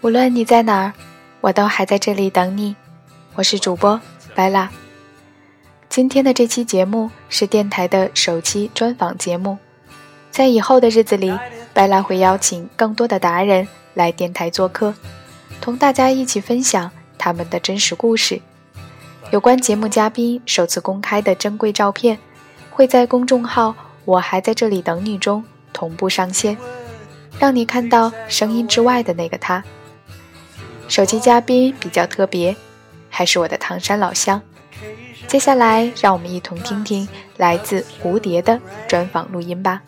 无论你在哪儿，我都还在这里等你。我是主播白拉。今天的这期节目是电台的首期专访节目，在以后的日子里，白拉会邀请更多的达人来电台做客，同大家一起分享他们的真实故事。有关节目嘉宾首次公开的珍贵照片，会在公众号“我还在这里等你”中同步上线，让你看到声音之外的那个他。首期嘉宾比较特别，还是我的唐山老乡。接下来，让我们一同听听来自蝴蝶的专访录音吧。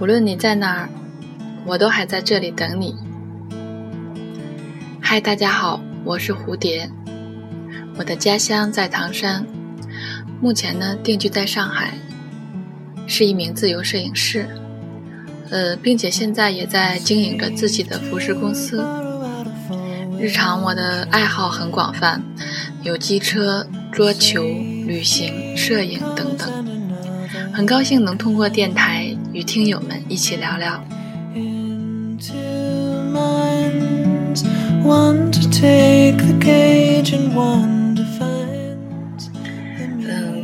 无论你在哪儿，我都还在这里等你。嗨，大家好，我是蝴蝶，我的家乡在唐山，目前呢定居在上海，是一名自由摄影师，呃，并且现在也在经营着自己的服饰公司。日常我的爱好很广泛，有机车、桌球、旅行、摄影等等。很高兴能通过电台与听友们一起聊聊。嗯，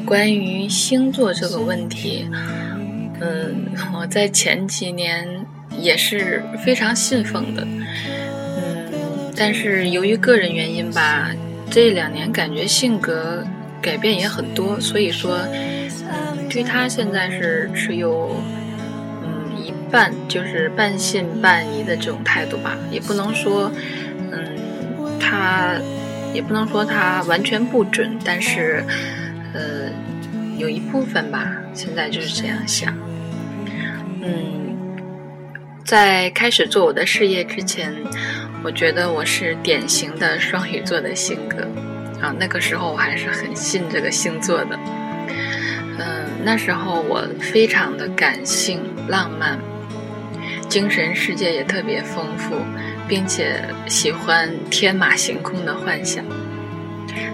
关于星座这个问题，嗯，我在前几年也是非常信奉的，嗯，但是由于个人原因吧，这两年感觉性格改变也很多，所以说。对他现在是持有，半就是半信半疑的这种态度吧，也不能说，嗯，他也不能说他完全不准，但是，呃，有一部分吧，现在就是这样想。嗯，在开始做我的事业之前，我觉得我是典型的双鱼座的性格，啊，那个时候我还是很信这个星座的。嗯那时候我非常的感性、浪漫，精神世界也特别丰富，并且喜欢天马行空的幻想。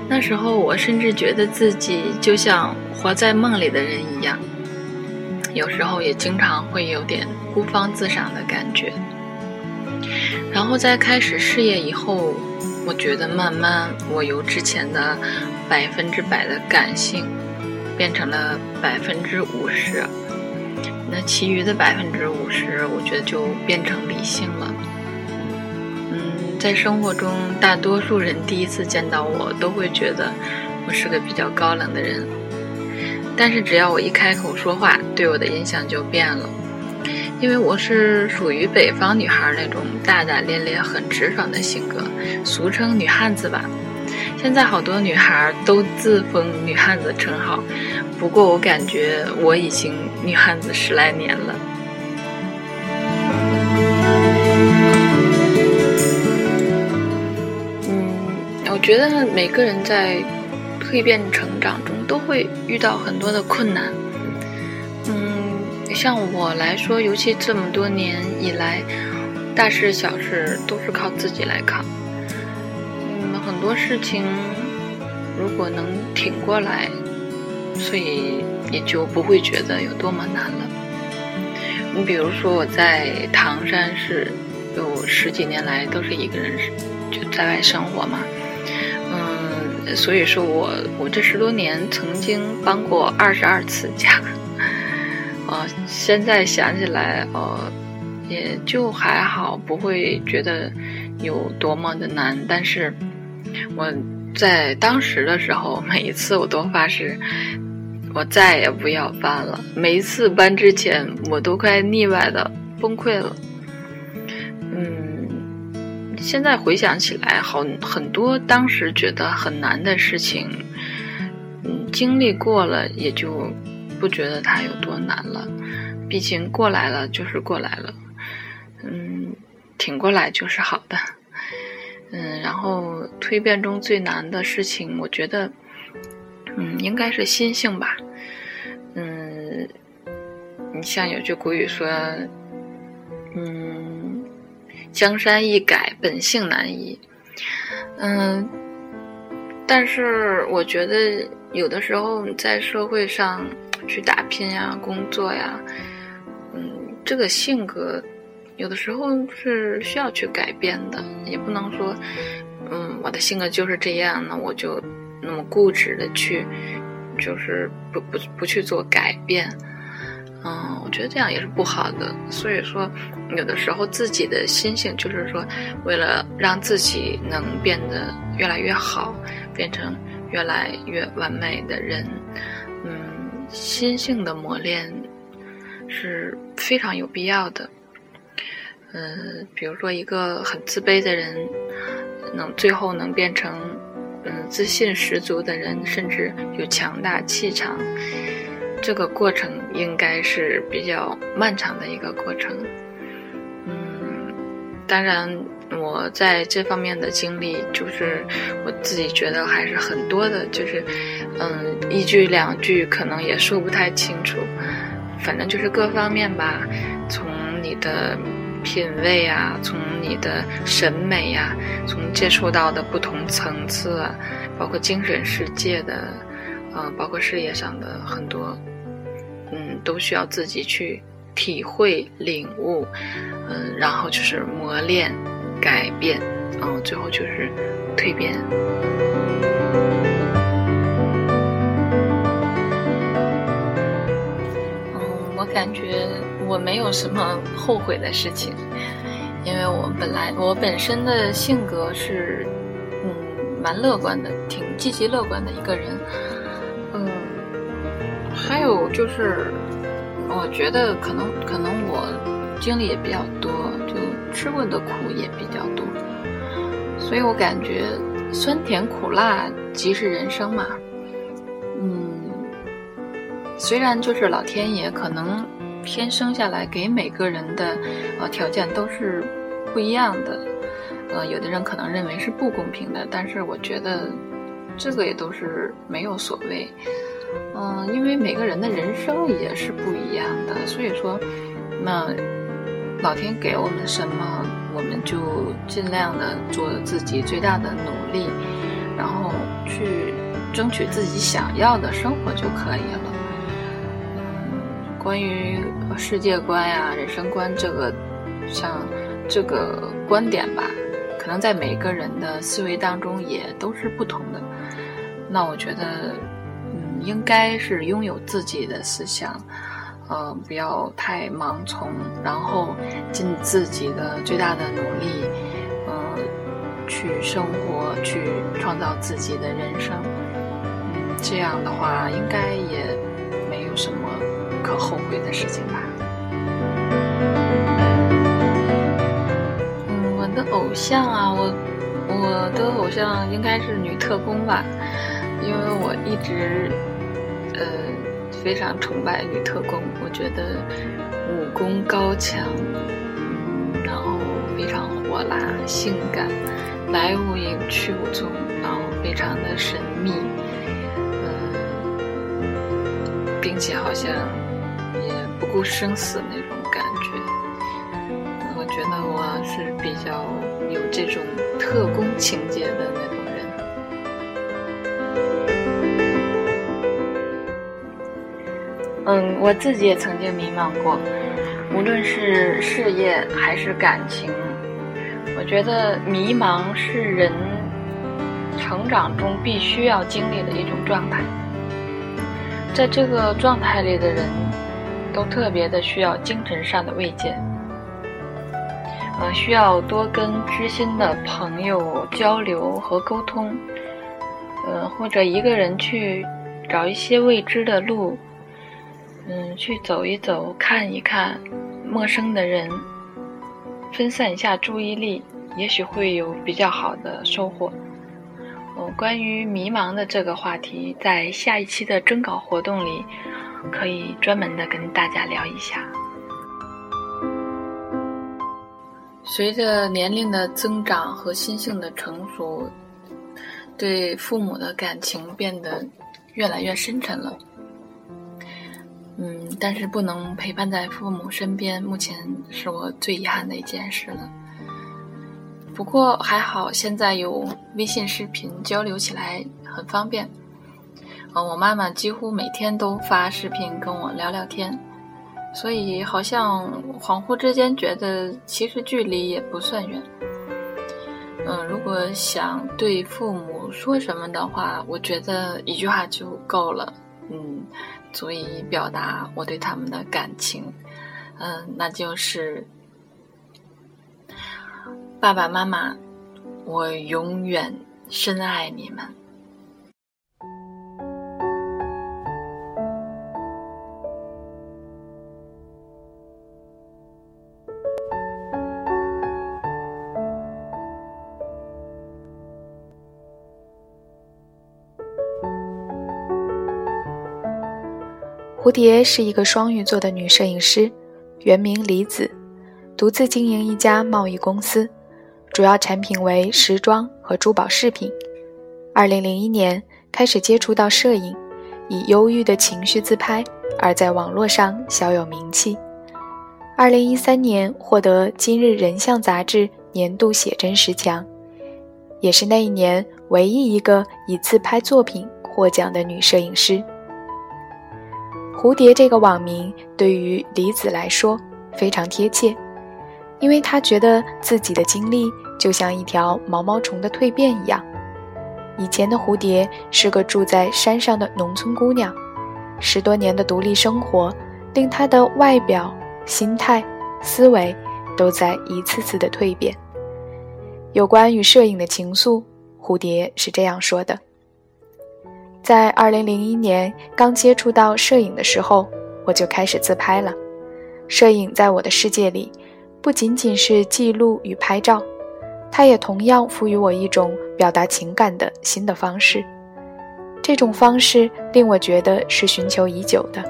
那时候我甚至觉得自己就像活在梦里的人一样，有时候也经常会有点孤芳自赏的感觉。然后在开始事业以后，我觉得慢慢我由之前的百分之百的感性。变成了百分之五十，那其余的百分之五十，我觉得就变成理性了。嗯，在生活中，大多数人第一次见到我，都会觉得我是个比较高冷的人。但是只要我一开口说话，对我的印象就变了，因为我是属于北方女孩那种大大咧咧、很直爽的性格，俗称女汉子吧。现在好多女孩都自封女汉子称号，不过我感觉我已经女汉子十来年了。嗯，我觉得每个人在蜕变成长中都会遇到很多的困难。嗯，像我来说，尤其这么多年以来，大事小事都是靠自己来扛。很多事情，如果能挺过来，所以也就不会觉得有多么难了。你比如说，我在唐山市有十几年来都是一个人就在外生活嘛，嗯，所以说我我这十多年曾经搬过二十二次家，哦，现在想起来，呃，也就还好，不会觉得有多么的难，但是。我在当时的时候，每一次我都发誓，我再也不要搬了。每一次搬之前，我都快腻歪的崩溃了。嗯，现在回想起来，好很多当时觉得很难的事情，嗯，经历过了也就不觉得它有多难了。毕竟过来了就是过来了，嗯，挺过来就是好的。嗯，然后蜕变中最难的事情，我觉得，嗯，应该是心性吧。嗯，你像有句古语说，嗯，江山易改，本性难移。嗯，但是我觉得有的时候在社会上去打拼呀、工作呀，嗯，这个性格有的时候是需要去改变的，也不能说，嗯，我的性格就是这样，那我就那么固执的去，就是不不不去做改变。嗯，我觉得这样也是不好的。所以说，有的时候自己的心性就是说，为了让自己能变得越来越好，变成越来越完美的人，嗯，心性的磨练是非常有必要的。嗯，比如说一个很自卑的人，能最后能变成嗯自信十足的人，甚至有强大气场。这个过程应该是比较漫长的一个过程，嗯，当然我在这方面的经历，就是我自己觉得还是很多的，就是嗯，一句两句可能也说不太清楚，反正就是各方面吧，从你的品味啊，从你的审美呀，从接触到的不同层次啊，包括精神世界的，呃，包括事业上的很多。嗯，都需要自己去体会、领悟，嗯，然后就是磨练、改变，嗯，最后就是蜕变。嗯，我感觉我没有什么后悔的事情，因为我本来我本身的性格是，嗯，蛮乐观的，挺积极乐观的一个人。嗯还有就是，我觉得可能可能我经历也比较多，就吃过的苦也比较多，所以我感觉酸甜苦辣即是人生嘛。嗯，虽然就是老天爷可能天生下来给每个人的呃条件都是不一样的，呃，有的人可能认为是不公平的，但是我觉得这个也都是没有所谓。嗯，因为每个人的人生也是不一样的，所以说，那老天给我们什么，我们就尽量的做自己最大的努力，然后去争取自己想要的生活就可以了。关于世界观呀、人生观这个，像这个观点吧，可能在每个人的思维当中也都是不同的。那我觉得。嗯应该是拥有自己的思想，呃，不要太盲从，然后尽自己的最大的努力，呃，去生活，去创造自己的人生。嗯，这样的话，应该也没有什么可后悔的事情吧。嗯，我的偶像啊，我我的偶像应该是女特工吧，因为我一直。呃，非常崇拜女特工，我觉得武功高强，然后非常火辣、性感，来无影去无踪，然后非常的神秘，呃，并且好像不顾生死那种感觉。我觉得我是比较有这种特工情节的那种人。嗯，我自己也曾经迷茫过，无论是事业还是感情，我觉得迷茫是人成长中必须要经历的一种状态。在这个状态里的人，都特别的需要精神上的慰藉，呃，需要多跟知心的朋友交流和沟通，呃，或者一个人去找一些未知的路。嗯，去走一走，看一看陌生的人，分散一下注意力，也许会有比较好的收获。哦，关于迷茫的这个话题，在下一期的征稿活动里，可以专门的跟大家聊一下。随着年龄的增长和心性的成熟，对父母的感情变得越来越深沉了。嗯，但是不能陪伴在父母身边，目前是我最遗憾的一件事了。不过还好，现在有微信视频交流起来很方便。嗯，我妈妈几乎每天都发视频跟我聊聊天，所以好像恍惚之间觉得其实距离也不算远。嗯，如果想对父母说什么的话，我觉得一句话就够了。嗯。足以表达我对他们的感情，嗯，那就是爸爸妈妈，我永远深爱你们。蝴蝶是一个双鱼座的女摄影师，原名李子，独自经营一家贸易公司，主要产品为时装和珠宝饰品。二零零一年开始接触到摄影，以忧郁的情绪自拍而在网络上小有名气。二零一三年获得《今日人像》杂志年度写真十强，也是那一年唯一一个以自拍作品获奖的女摄影师。蝴蝶这个网名对于李子来说非常贴切，因为他觉得自己的经历就像一条毛毛虫的蜕变一样。以前的蝴蝶是个住在山上的农村姑娘，十多年的独立生活令她的外表、心态、思维都在一次次的蜕变。有关与摄影的情愫，蝴蝶是这样说的。在二零零一年刚接触到摄影的时候，我就开始自拍了。摄影在我的世界里，不仅仅是记录与拍照，它也同样赋予我一种表达情感的新的方式。这种方式令我觉得是寻求已久的。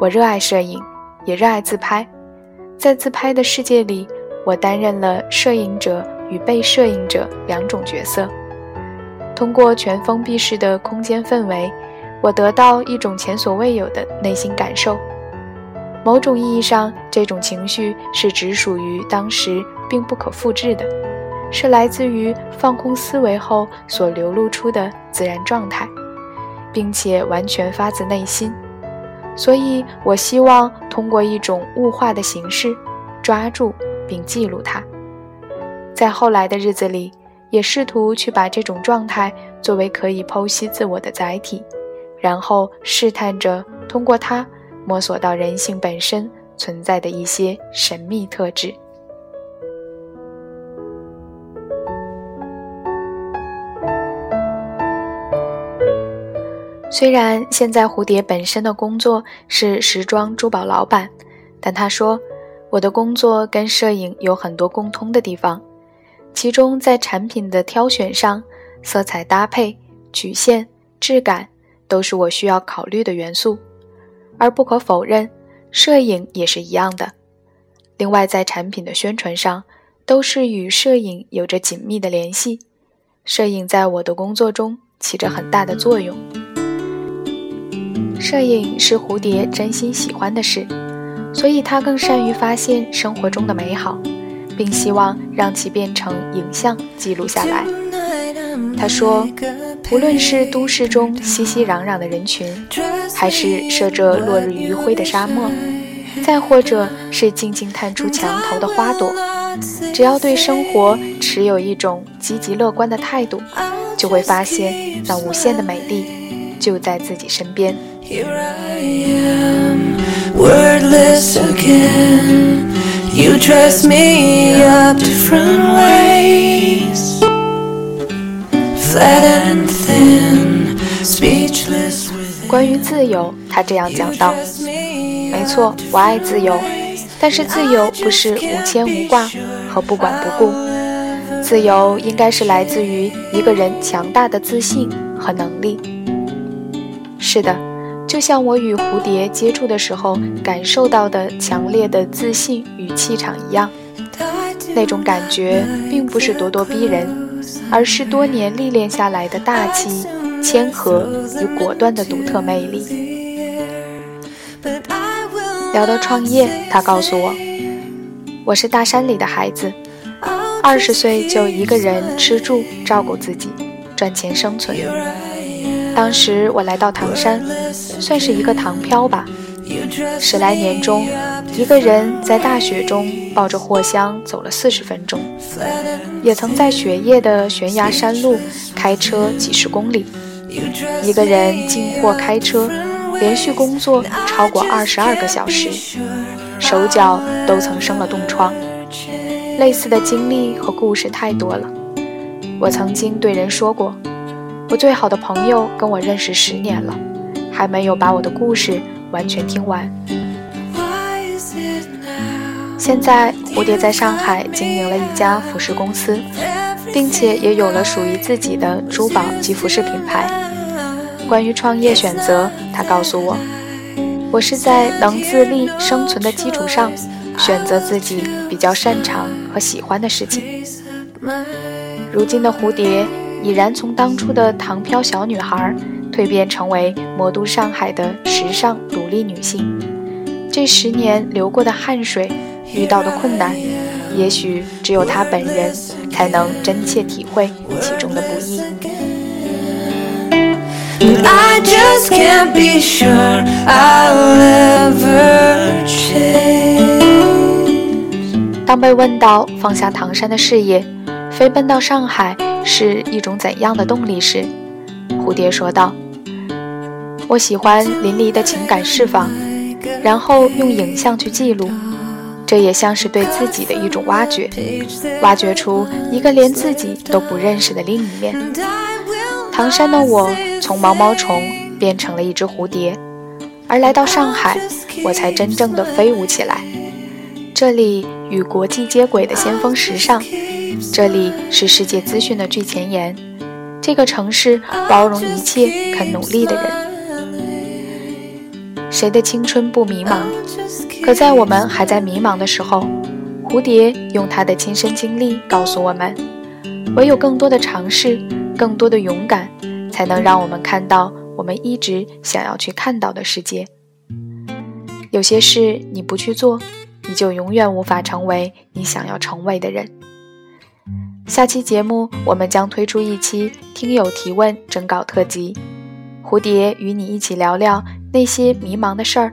我热爱摄影，也热爱自拍。在自拍的世界里，我担任了摄影者与被摄影者两种角色。通过全封闭式的空间氛围，我得到一种前所未有的内心感受。某种意义上，这种情绪是只属于当时，并不可复制的，是来自于放空思维后所流露出的自然状态，并且完全发自内心。所以我希望通过一种物化的形式，抓住并记录它。在后来的日子里。也试图去把这种状态作为可以剖析自我的载体，然后试探着通过它摸索到人性本身存在的一些神秘特质。虽然现在蝴蝶本身的工作是时装珠宝老板，但他说，我的工作跟摄影有很多共通的地方。其中，在产品的挑选上，色彩搭配、曲线、质感都是我需要考虑的元素。而不可否认，摄影也是一样的。另外，在产品的宣传上，都是与摄影有着紧密的联系。摄影在我的工作中起着很大的作用。摄影是蝴蝶真心喜欢的事，所以它更善于发现生活中的美好。并希望让其变成影像记录下来。他说：“无论是都市中熙熙攘攘的人群，还是射着落日余晖的沙漠，再或者是静静探出墙头的花朵，只要对生活持有一种积极乐观的态度，就会发现那无限的美丽就在自己身边。” You dress me up different ways, flat and thin, speechless. 关于自由，他这样讲道：“没错，我爱自由，但是自由不是无牵无挂和不管不顾。自由应该是来自于一个人强大的自信和能力。是的。”就像我与蝴蝶接触的时候感受到的强烈的自信与气场一样，那种感觉并不是咄咄逼人，而是多年历练下来的大气、谦和与果断的独特魅力。聊到创业，他告诉我：“我是大山里的孩子，二十岁就一个人吃住照顾自己，赚钱生存。当时我来到唐山，算是一个唐漂吧。十来年中，一个人在大雪中抱着货箱走了四十分钟，也曾在雪夜的悬崖山路开车几十公里。一个人进货开车。”连续工作超过二十二个小时，手脚都曾生了冻疮。类似的经历和故事太多了。我曾经对人说过，我最好的朋友跟我认识十年了，还没有把我的故事完全听完。现在，蝴蝶在上海经营了一家服饰公司，并且也有了属于自己的珠宝及服饰品牌。关于创业选择，他告诉我，我是在能自立生存的基础上，选择自己比较擅长和喜欢的事情。如今的蝴蝶已然从当初的唐飘小女孩，蜕变成为魔都上海的时尚独立女性。这十年流过的汗水，遇到的困难，也许只有她本人才能真切体会其中的不易。I just can't be sure I'll ever change 当被问到放下唐山的事业，飞奔到上海是一种怎样的动力时，蝴蝶说道：“我喜欢淋漓的情感释放，然后用影像去记录，这也像是对自己的一种挖掘，挖掘出一个连自己都不认识的另一面。”唐山的我从毛毛虫变成了一只蝴蝶，而来到上海，我才真正的飞舞起来。这里与国际接轨的先锋时尚，这里是世界资讯的最前沿。这个城市包容一切肯努力的人。谁的青春不迷茫？可在我们还在迷茫的时候，蝴蝶用它的亲身经历告诉我们：唯有更多的尝试。更多的勇敢，才能让我们看到我们一直想要去看到的世界。有些事你不去做，你就永远无法成为你想要成为的人。下期节目我们将推出一期听友提问征稿特辑，蝴蝶与你一起聊聊那些迷茫的事儿。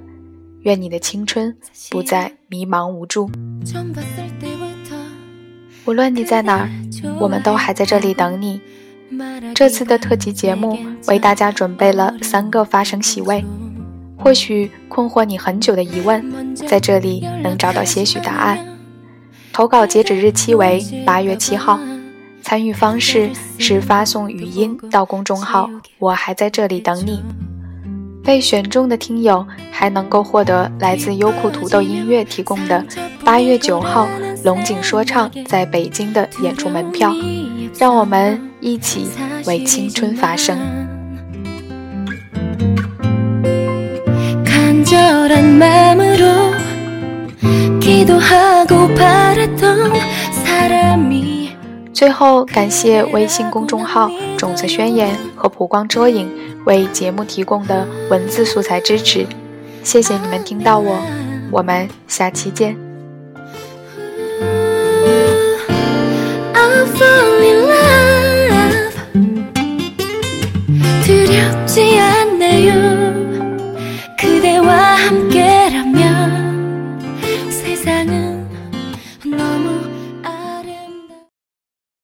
愿你的青春不再迷茫无助。无论你在哪儿，我们都还在这里等你。这次的特辑节目为大家准备了三个发声席位，或许困惑你很久的疑问，在这里能找到些许答案。投稿截止日期为八月七号，参与方式是发送语音到公众号“我还在这里等你”。被选中的听友还能够获得来自优酷土豆音乐提供的八月九号龙井说唱在北京的演出门票。让我们一起为青春发声。最后，感谢微信公众号“种子宣言”和普光遮影为节目提供的文字素材支持，谢谢你们听到我，我们下期见。